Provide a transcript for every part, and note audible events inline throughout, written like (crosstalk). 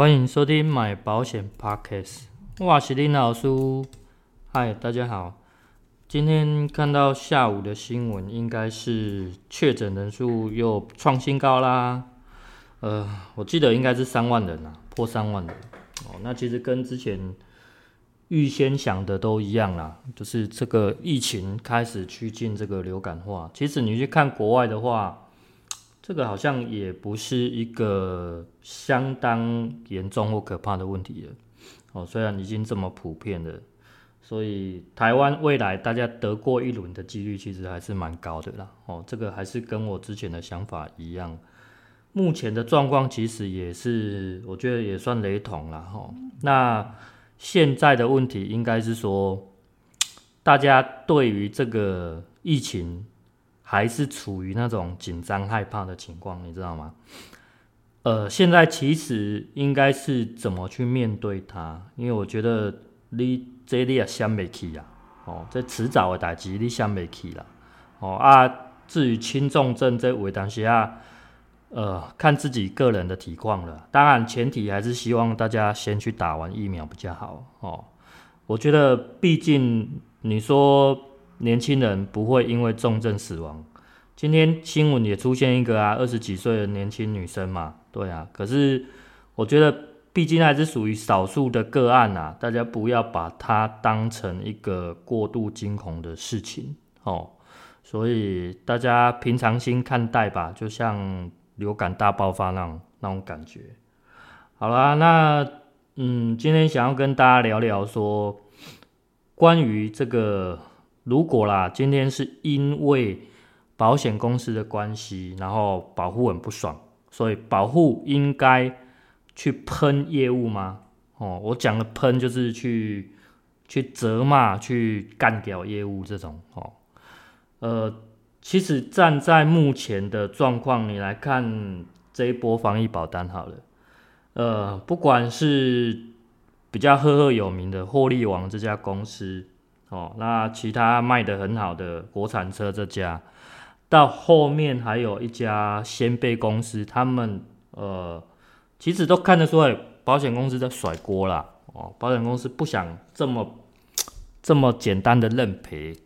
欢迎收听买保险 Podcast，我是林老师。嗨，大家好。今天看到下午的新闻，应该是确诊人数又创新高啦。呃，我记得应该是三万人啦，破三万人。哦，那其实跟之前预先想的都一样啦，就是这个疫情开始趋近这个流感化。其实你去看国外的话，这个好像也不是一个相当严重或可怕的问题了。哦，虽然已经这么普遍了，所以台湾未来大家得过一轮的几率其实还是蛮高的啦。哦，这个还是跟我之前的想法一样。目前的状况其实也是，我觉得也算雷同了。哈，那现在的问题应该是说，大家对于这个疫情。还是处于那种紧张害怕的情况，你知道吗？呃，现在其实应该是怎么去面对它？因为我觉得你这里也想不起啊，哦，这迟早的代志你想不起啦，哦啊，至于轻重症这位当下，呃，看自己个人的体况了。当然，前提还是希望大家先去打完疫苗比较好哦。我觉得，毕竟你说。年轻人不会因为重症死亡。今天新闻也出现一个啊，二十几岁的年轻女生嘛，对啊。可是我觉得，毕竟还是属于少数的个案啊，大家不要把它当成一个过度惊恐的事情哦。所以大家平常心看待吧，就像流感大爆发那种那种感觉。好啦，那嗯，今天想要跟大家聊聊说，关于这个。如果啦，今天是因为保险公司的关系，然后保护很不爽，所以保护应该去喷业务吗？哦，我讲的喷就是去去责骂、去干掉业务这种哦。呃，其实站在目前的状况，你来看这一波防疫保单好了，呃，不管是比较赫赫有名的获利王这家公司。哦，那其他卖的很好的国产车这家，到后面还有一家先辈公司，他们呃，其实都看得出来，保险公司在甩锅啦。哦，保险公司不想这么这么简单的认赔，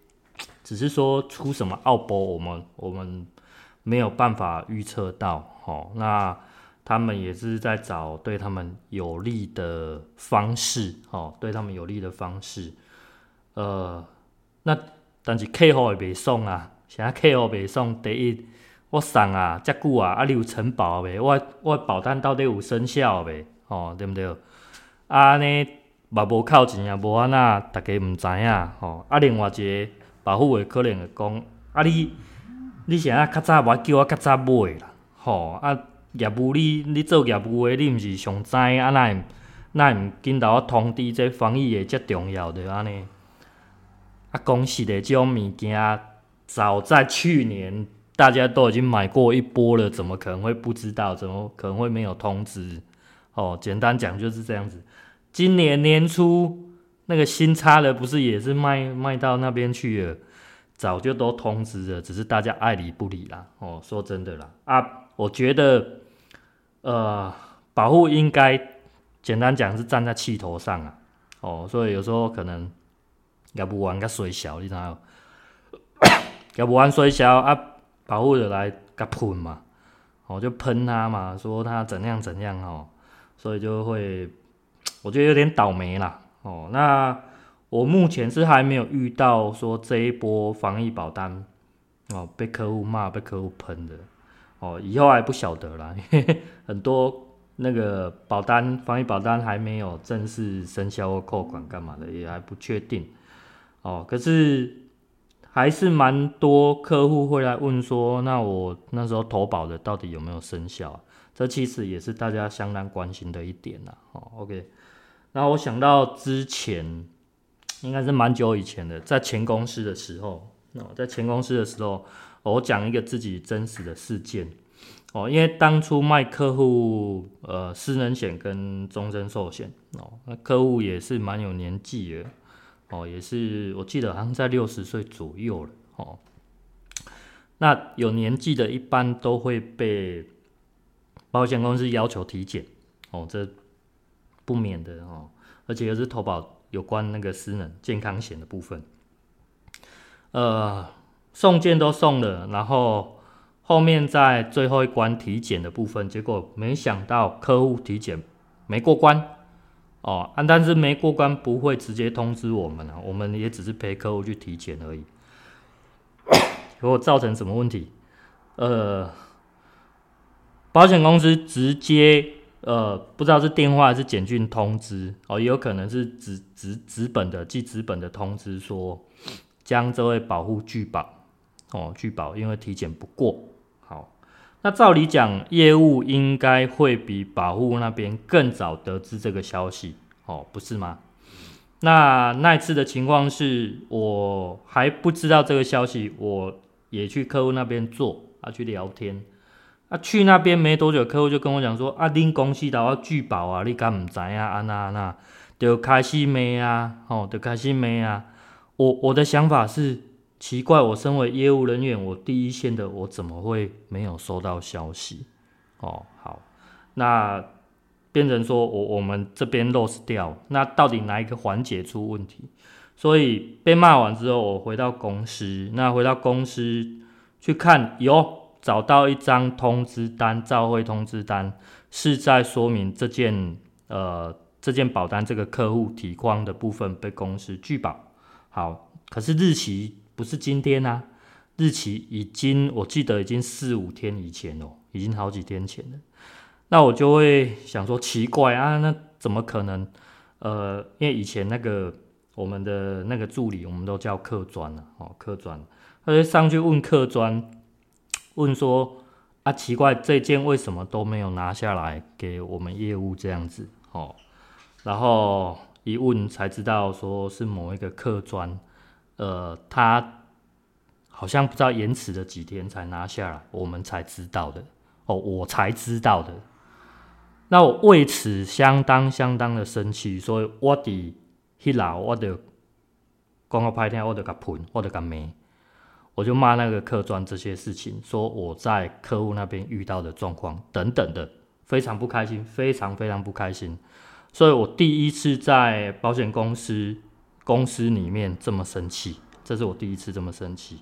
只是说出什么奥波，我们我们没有办法预测到。哦，那他们也是在找对他们有利的方式，哦，对他们有利的方式。呃，那但是客户会袂爽啊，啥客户袂爽？第一，我送啊，遮久啊，啊你有承保袂？我我保单到底有生效袂？哦，对毋对？啊，安尼嘛无扣钱啊，无安那，大家毋知影吼。啊，另外一个保护会可能会讲，啊你你啥较早无叫我较早买啦？吼，啊业务你你做业务诶，你毋是上知啊？哪会哪会毋紧甲我通知这防疫诶遮重要着安尼？啊，恭喜的这种物件，早在去年大家都已经买过一波了，怎么可能会不知道？怎么可能会没有通知？哦，简单讲就是这样子。今年年初那个新插的不是也是卖卖到那边去了？早就都通知了，只是大家爱理不理啦。哦，说真的啦，啊，我觉得，呃，保护应该简单讲是站在气头上啊。哦，所以有时候可能。业务员较衰小，你知影？(coughs) 业务员衰小啊，保护的来甲喷嘛，哦，就喷他嘛，说他怎样怎样哦，所以就会，我觉得有点倒霉啦，哦，那我目前是还没有遇到说这一波防疫保单哦被客户骂、被客户喷的，哦，以后还不晓得啦，因为，很多那个保单防疫保单还没有正式生效或扣款干嘛的，也还不确定。哦，可是还是蛮多客户会来问说，那我那时候投保的到底有没有生效？这其实也是大家相当关心的一点呐。哦，OK，那我想到之前应该是蛮久以前的，在前公司的时候，哦，在前公司的时候，我讲一个自己真实的事件。哦，因为当初卖客户呃私人险跟终身寿险哦，那客户也是蛮有年纪的哦，也是我记得好像在六十岁左右了哦。那有年纪的，一般都会被保险公司要求体检哦，这不免的哦，而且又是投保有关那个私能健康险的部分，呃，送件都送了，然后。后面在最后一关体检的部分，结果没想到客户体检没过关哦，啊但是没过关不会直接通知我们啊，我们也只是陪客户去体检而已。(coughs) 如果造成什么问题？呃，保险公司直接呃不知道是电话还是简讯通知哦，也有可能是纸纸纸本的寄纸本的通知说将这位保户拒保哦，拒保，因为体检不过。那照理讲，业务应该会比保户那边更早得知这个消息，哦，不是吗？那那次的情况是我还不知道这个消息，我也去客户那边做啊，去聊天啊，去那边没多久，客户就跟我讲说啊，恁公司都要拒保啊，你敢唔知啊？啊那那，就开始骂啊，哦，就开始骂啊，我我的想法是。奇怪，我身为业务人员，我第一线的，我怎么会没有收到消息？哦，好，那变成说我我们这边 loss 掉，那到底哪一个环节出问题？所以被骂完之后，我回到公司，那回到公司去看，有找到一张通知单，照会通知单，是在说明这件呃这件保单这个客户体况的部分被公司拒保。好，可是日期。不是今天啊，日期已经，我记得已经四五天以前了，已经好几天前了。那我就会想说，奇怪啊，那怎么可能？呃，因为以前那个我们的那个助理，我们都叫客专了哦，客专，他就上去问客专，问说啊，奇怪，这件为什么都没有拿下来给我们业务这样子哦？然后一问才知道，说是某一个客专。呃，他好像不知道延迟了几天才拿下来，我们才知道的哦，我才知道的。那我为此相当相当的生气，所以我的迄老我的讲个歹听，我就甲喷，我就甲骂，我就骂那个客专这些事情，说我在客户那边遇到的状况等等的，非常不开心，非常非常不开心。所以我第一次在保险公司。公司里面这么生气，这是我第一次这么生气。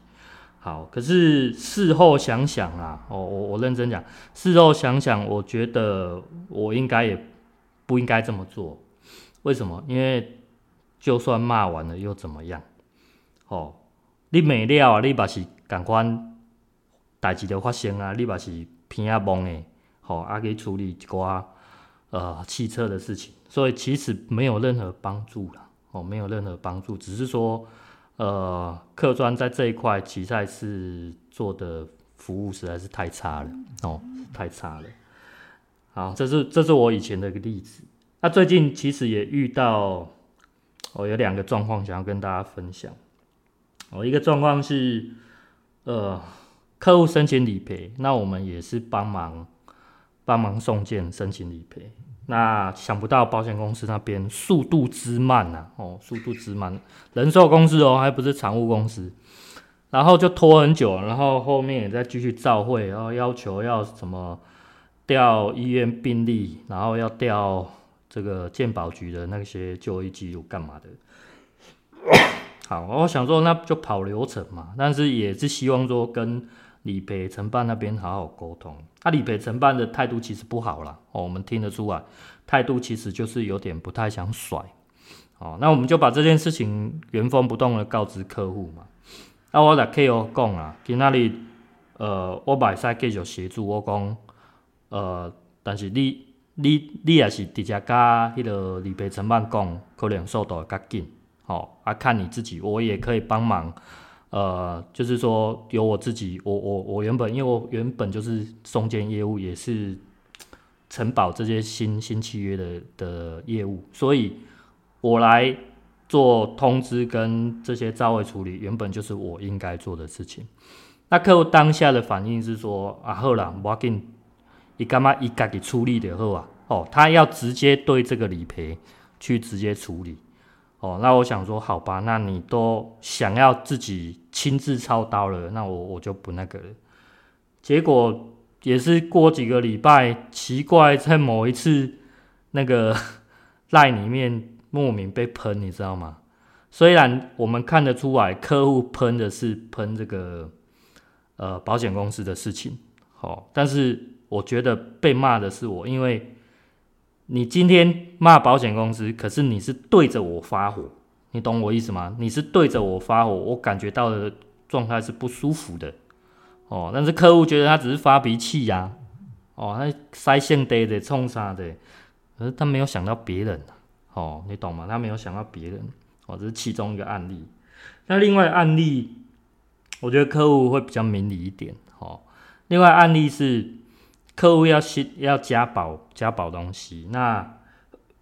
好，可是事后想想啊，哦，我我认真讲，事后想想，我觉得我应该也不应该这么做。为什么？因为就算骂完了又怎么样？哦，你骂了啊，你把是赶快代志就发生啊，你把是偏啊懵诶，好，啊给处理一寡呃汽车的事情，所以其实没有任何帮助了。哦，没有任何帮助，只是说，呃，客专在这一块其实是做的服务实在是太差了，哦，太差了。好，这是这是我以前的一个例子。那最近其实也遇到，哦，有两个状况想要跟大家分享。哦，一个状况是，呃，客户申请理赔，那我们也是帮忙帮忙送件申请理赔。那想不到保险公司那边速度之慢呐，哦，速度之慢，人寿公司哦，还不是常务公司，然后就拖很久，然后后面也在继续照会，然后要求要什么调医院病历，然后要调这个健保局的那些就医记录干嘛的。(coughs) 好，我想说那就跑流程嘛，但是也是希望说跟。理赔承办那边好好沟通，他、啊、理赔承办的态度其实不好啦，哦，我们听得出来，态度其实就是有点不太想甩，哦，那我们就把这件事情原封不动的告知客户嘛，那、啊、我来 K.O. 讲啊，今仔日，呃，我袂使继续协助我讲，呃，但是你你你也是直接甲迄个理赔承办讲，可能速度会较紧，哦，啊，看你自己，我也可以帮忙。呃，就是说，有我自己，我我我原本，因为我原本就是中间业务，也是承保这些新新契约的的业务，所以我来做通知跟这些照会处理，原本就是我应该做的事情。那客户当下的反应是说：“啊，好啦，我给你，你干嘛一家给处理的好啊？哦，他要直接对这个理赔去直接处理。哦，那我想说，好吧，那你都想要自己亲自操刀了，那我我就不那个了。结果也是过几个礼拜，奇怪，在某一次那个 (laughs) 赖里面莫名被喷，你知道吗？虽然我们看得出来，客户喷的是喷这个。”呃，保险公司的事情，好、哦，但是我觉得被骂的是我，因为你今天骂保险公司，可是你是对着我发火，你懂我意思吗？你是对着我发火，我感觉到的状态是不舒服的，哦，但是客户觉得他只是发脾气呀、哦，他塞线堆的冲啥的，可是他没有想到别人，哦，你懂吗？他没有想到别人，哦，这是其中一个案例，那另外案例。我觉得客户会比较明理一点，哦。另外案例是客户要新要加保加保东西，那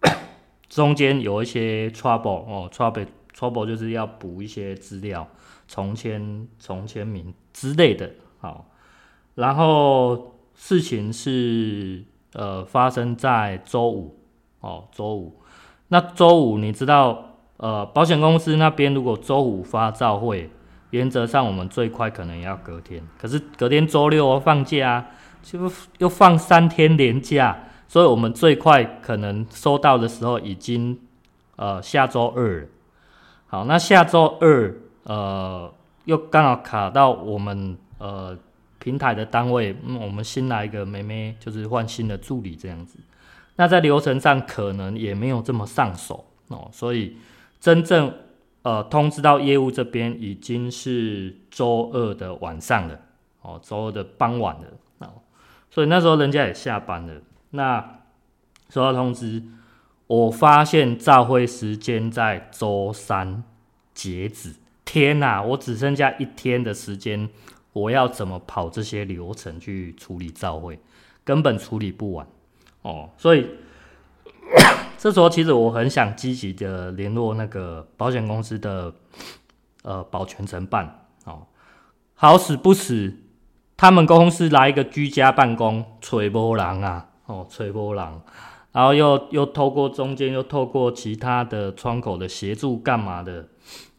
(coughs) 中间有一些 trouble 哦，trouble trouble 就是要补一些资料，重签重签名之类的，好。然后事情是呃发生在周五哦，周五。那周五你知道呃保险公司那边如果周五发照会。原则上，我们最快可能要隔天，可是隔天周六哦放假啊，就又放三天连假，所以我们最快可能收到的时候已经呃下周二了。好，那下周二呃又刚好卡到我们呃平台的单位，嗯，我们新来一个妹妹，就是换新的助理这样子。那在流程上可能也没有这么上手哦，所以真正。呃，通知到业务这边已经是周二的晚上了，哦，周二的傍晚了，哦，所以那时候人家也下班了。那收到通知，我发现照会时间在周三截止。天哪，我只剩下一天的时间，我要怎么跑这些流程去处理照会？根本处理不完，哦，所以。(coughs) 这时候其实我很想积极的联络那个保险公司的呃保全承办哦，好死不死，他们公司来一个居家办公，吹波浪啊哦，吹波浪，然后又又透过中间又透过其他的窗口的协助干嘛的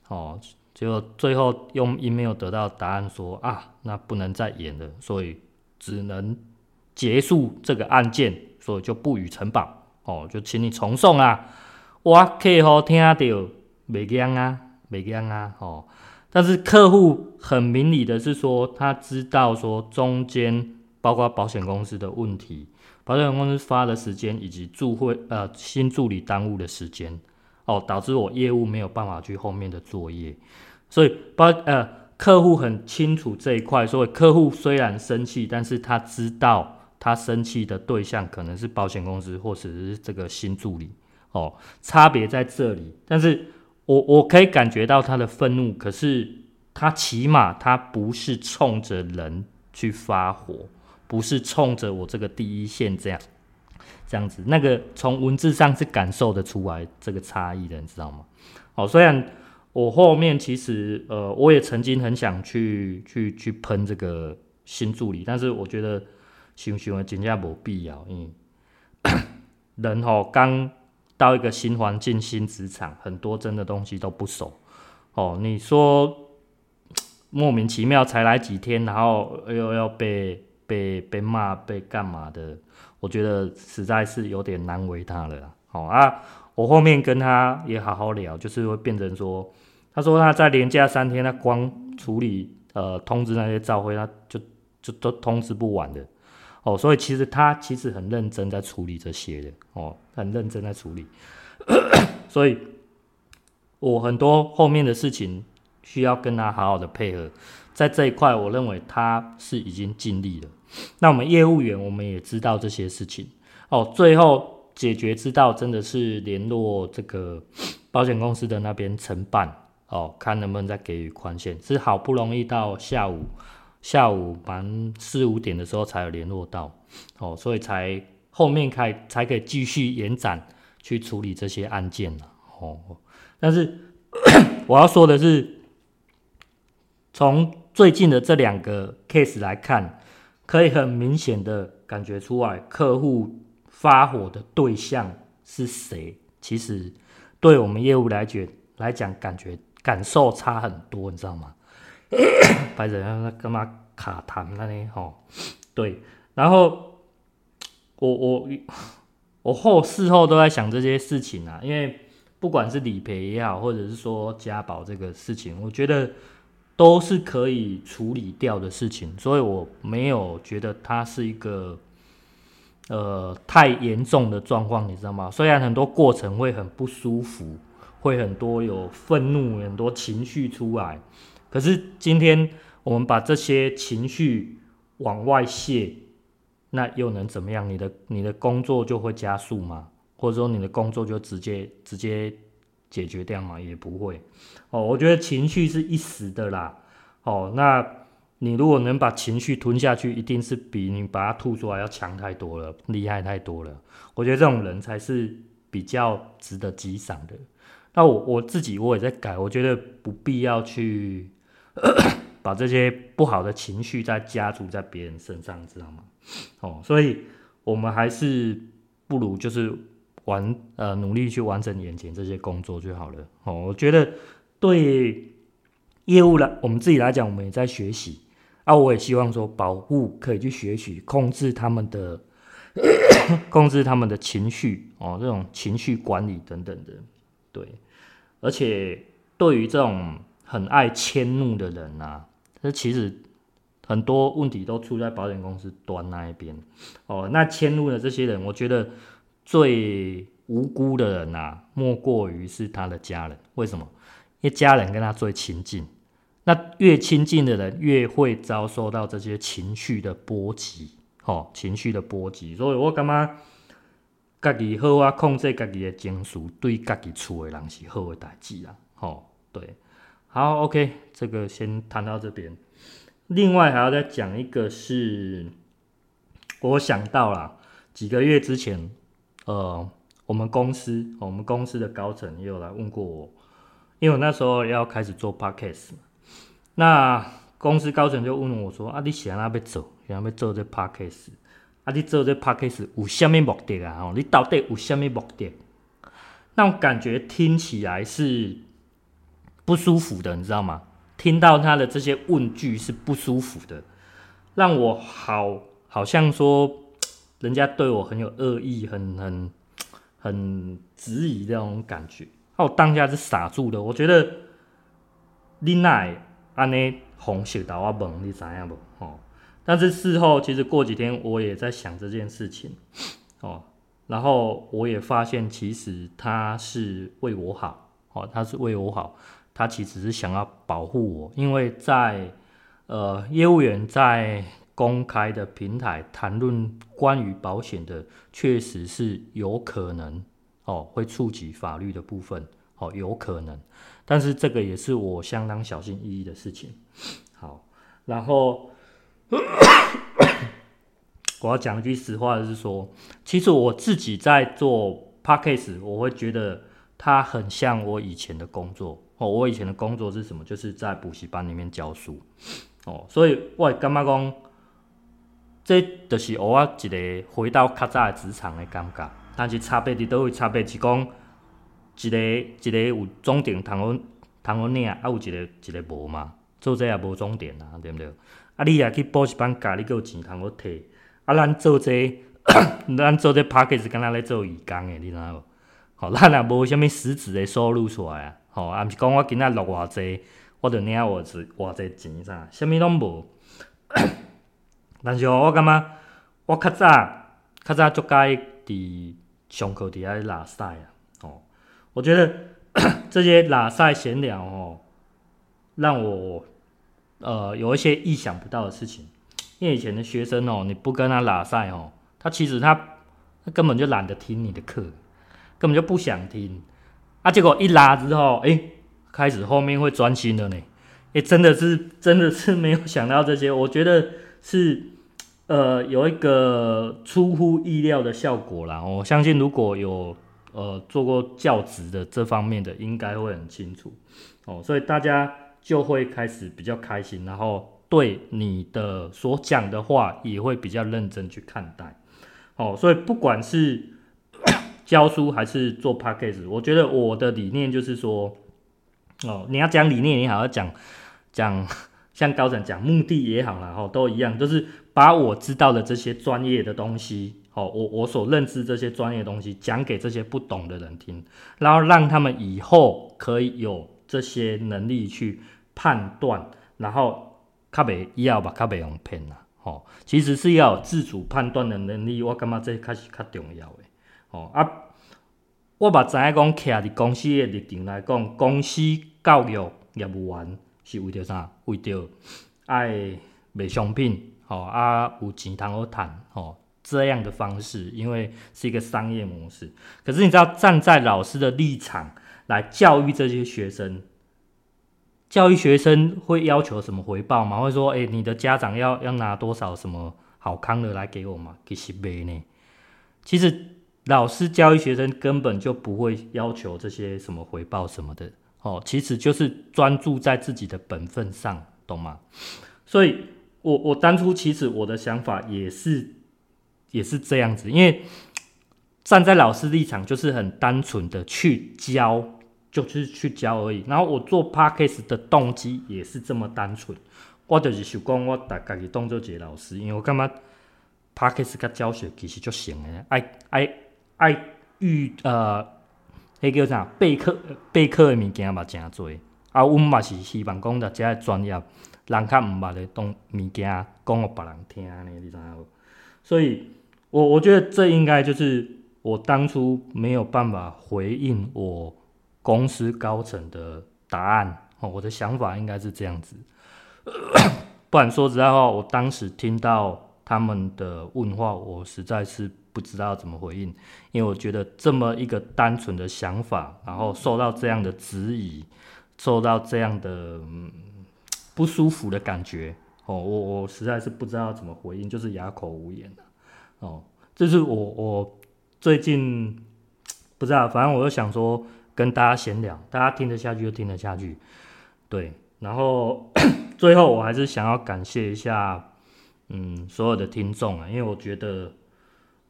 哦，就最后用 email 得到答案说啊，那不能再演了，所以只能结束这个案件，所以就不予承保。哦，就请你重送啊！哇客户听到没惊啊，没惊啊！哦，但是客户很明理的是说，他知道说中间包括保险公司的问题，保险公司发的时间以及助会呃新助理耽误的时间，哦，导致我业务没有办法去后面的作业，所以包呃客户很清楚这一块，所以客户虽然生气，但是他知道。他生气的对象可能是保险公司，或者是这个新助理，哦，差别在这里。但是我我可以感觉到他的愤怒，可是他起码他不是冲着人去发火，不是冲着我这个第一线这样这样子。那个从文字上是感受得出来这个差异的，你知道吗？哦，虽然我后面其实呃，我也曾经很想去去去喷这个新助理，但是我觉得。想想的真正无必要，因为 (coughs) 人吼刚到一个新环境、新职场，很多真的东西都不熟。哦，你说莫名其妙才来几天，然后又要被被被骂、被干嘛的？我觉得实在是有点难为他了。好啊，我后面跟他也好好聊，就是会变成说，他说他在连假三天，他光处理呃通知那些照会，他就就都通知不完的。哦，所以其实他其实很认真在处理这些的哦，很认真在处理，(coughs) 所以我很多后面的事情需要跟他好好的配合，在这一块，我认为他是已经尽力了。那我们业务员我们也知道这些事情哦，最后解决之道真的是联络这个保险公司的那边承办哦，看能不能再给予宽限，是好不容易到下午。下午满四五点的时候才有联络到，哦，所以才后面开才可以继续延展去处理这些案件了哦。但是 (coughs) 我要说的是，从最近的这两个 case 来看，可以很明显的感觉出来，客户发火的对象是谁？其实对我们业务来讲来讲，感觉感受差很多，你知道吗？(coughs) 白人那干嘛卡痰那里吼？对，然后。我我我后事后都在想这些事情啊，因为不管是理赔也好，或者是说家保这个事情，我觉得都是可以处理掉的事情，所以我没有觉得它是一个呃太严重的状况，你知道吗？虽然很多过程会很不舒服，会很多有愤怒、很多情绪出来，可是今天我们把这些情绪往外泄。那又能怎么样？你的你的工作就会加速吗？或者说你的工作就直接直接解决掉吗？也不会。哦，我觉得情绪是一时的啦。哦，那你如果能把情绪吞下去，一定是比你把它吐出来要强太多了，厉害太多了。我觉得这种人才是比较值得激赏的。那我我自己我也在改，我觉得不必要去 (coughs) 把这些不好的情绪再加注在别人身上，知道吗？哦，所以我们还是不如就是完呃努力去完成眼前这些工作就好了。哦，我觉得对业务来我们自己来讲，我们也在学习啊。我也希望说保护可以去学习控制他们的 (coughs) 控制他们的情绪哦，这种情绪管理等等的。对，而且对于这种很爱迁怒的人啊，这其实。很多问题都出在保险公司端那一边哦。那迁怒的这些人，我觉得最无辜的人呐、啊，莫过于是他的家人。为什么？因为家人跟他最亲近，那越亲近的人越会遭受到这些情绪的波及，哦，情绪的波及。所以我感觉家己好啊，控制家己的情绪，对家己厝的人是好的代志啦。哦，对，好，OK，这个先谈到这边。另外还要再讲一个是，我想到了几个月之前，呃，我们公司我们公司的高层也有来问过我，因为我那时候要开始做 podcast，那公司高层就问我说：“啊，你想要要做，想要做这 podcast，啊，你做这 podcast 有什么目的啊？哦，你到底有什么目的？那种感觉听起来是不舒服的，你知道吗？”听到他的这些问句是不舒服的，让我好好像说人家对我很有恶意，很很很质疑这种感觉。那我当下是傻住的。我觉得你奈安尼红血到我懵，你知影不？哦，但是事后其实过几天我也在想这件事情哦，然后我也发现其实他是为我好哦，他是为我好。他其实是想要保护我，因为在呃业务员在公开的平台谈论关于保险的，确实是有可能哦会触及法律的部分哦有可能，但是这个也是我相当小心翼翼的事情。好，然后 (coughs) 我要讲一句实话的是说，其实我自己在做 Podcast，我会觉得它很像我以前的工作。哦，我以前的工作是什么？就是在补习班里面教书。哦，所以我会感觉讲，这就是我一个回到较早的职场的感觉。但是差别伫倒位？差别是讲，一个一个有终点通好通好领，啊有一个一个无嘛。做这也无终点啊，对不对？啊，你也去补习班教，你还有钱通好摕。啊，咱做这，(coughs) 咱做这 Podcast 是敢若咧做义工的，你知影无？吼，咱也无啥物实质的收入出来啊。吼，啊，毋是讲我今仔落偌济，我著领偌济偌济钱啥，啥物拢无。(coughs) 但是吼，我感觉我较早较早就该伫上课伫遐拉屎啊。吼，我觉得 (coughs) 这些拉屎闲聊哦，让我呃有一些意想不到的事情。因为以前的学生哦，你不跟他拉屎吼，他其实他他根本就懒得听你的课，根本就不想听。啊，结果一拉之后，哎、欸，开始后面会专心了呢。哎、欸，真的是，真的是没有想到这些。我觉得是，呃有一个出乎意料的效果啦。我相信如果有呃做过教职的这方面的，应该会很清楚哦。所以大家就会开始比较开心，然后对你的所讲的话也会比较认真去看待。哦，所以不管是 (coughs) 教书还是做 podcast，我觉得我的理念就是说，哦，你要讲理念你好，要讲讲像高层讲目的也好啦，哦，都一样，就是把我知道的这些专业的东西，哦，我我所认知这些专业的东西讲给这些不懂的人听，然后让他们以后可以有这些能力去判断，然后较袂以后吧，较袂用骗啦。哦，其实是要有自主判断的能力，我感觉这开始较重要的。哦啊，我嘛知影讲，徛伫公司的立场来讲，公司教育业务员是为着啥？为着爱卖商品，哦啊有钱通好赚，哦这样的方式，因为是一个商业模式。可是你知道，站在老师的立场来教育这些学生。教育学生会要求什么回报吗？会说，哎、你的家长要要拿多少什么好康的来给我吗？其实没呢。其实老师教育学生根本就不会要求这些什么回报什么的哦，其实就是专注在自己的本分上，懂吗？所以我我当初其实我的想法也是也是这样子，因为站在老师立场就是很单纯的去教。就是去教而已，然后我做 Podcast 的动机也是这么单纯，我就是想讲我大概是当做一个老师，因为我感觉 Podcast 甲教学其实就行诶，爱爱爱预呃，迄叫啥备课备课的物件嘛真多，啊，阮嘛是希望讲大家专业，人较毋捌的东物件讲互别人听呢，你知影无？所以我我觉得这应该就是我当初没有办法回应我。公司高层的答案哦，我的想法应该是这样子，不然说实在话，我当时听到他们的问话，我实在是不知道怎么回应，因为我觉得这么一个单纯的想法，然后受到这样的质疑，受到这样的不舒服的感觉哦，我我实在是不知道怎么回应，就是哑口无言哦，这是我我最近 (tsk) 不知道，反正我就想说。跟大家闲聊，大家听得下去就听得下去，对。然后 (clears throat) 最后我还是想要感谢一下，嗯，所有的听众啊，因为我觉得，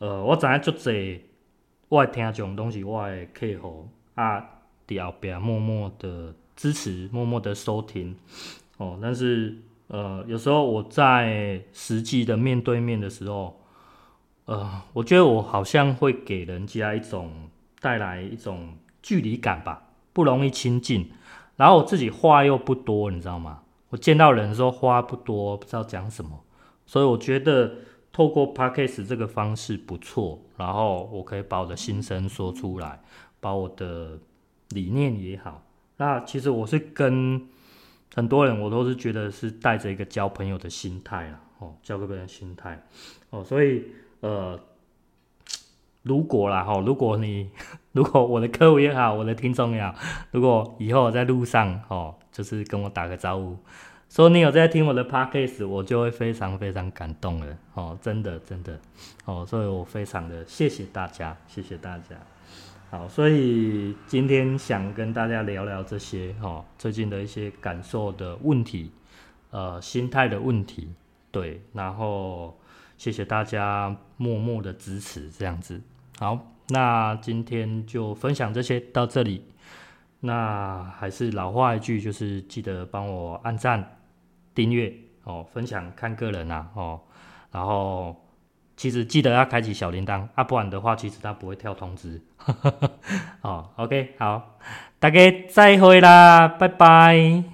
呃，我知影足侪，我爱听这种东西，我爱客户啊，在后边默默的支持，默默的收听，哦。但是，呃，有时候我在实际的面对面的时候，呃，我觉得我好像会给人家一种带来一种。距离感吧，不容易亲近。然后我自己话又不多，你知道吗？我见到人的时候话不多，不知道讲什么。所以我觉得透过 Podcast 这个方式不错。然后我可以把我的心声说出来，把我的理念也好。那其实我是跟很多人，我都是觉得是带着一个交朋友的心态啊，哦，交个朋友的心态哦。所以呃。如果啦哈，如果你 (laughs) 如果我的客户也好，我的听众也好，如果以后在路上哦，就是跟我打个招呼，说你有在听我的 podcast，我就会非常非常感动了哦，真的真的哦，所以我非常的谢谢大家，谢谢大家。好，所以今天想跟大家聊聊这些哦，最近的一些感受的问题，呃，心态的问题，对，然后谢谢大家默默的支持，这样子。好，那今天就分享这些到这里。那还是老话一句，就是记得帮我按赞、订阅哦，分享看个人啊哦。然后其实记得要开启小铃铛，啊不然的话，其实它不会跳通知。(laughs) 哦，OK，好，大家再会啦，拜拜。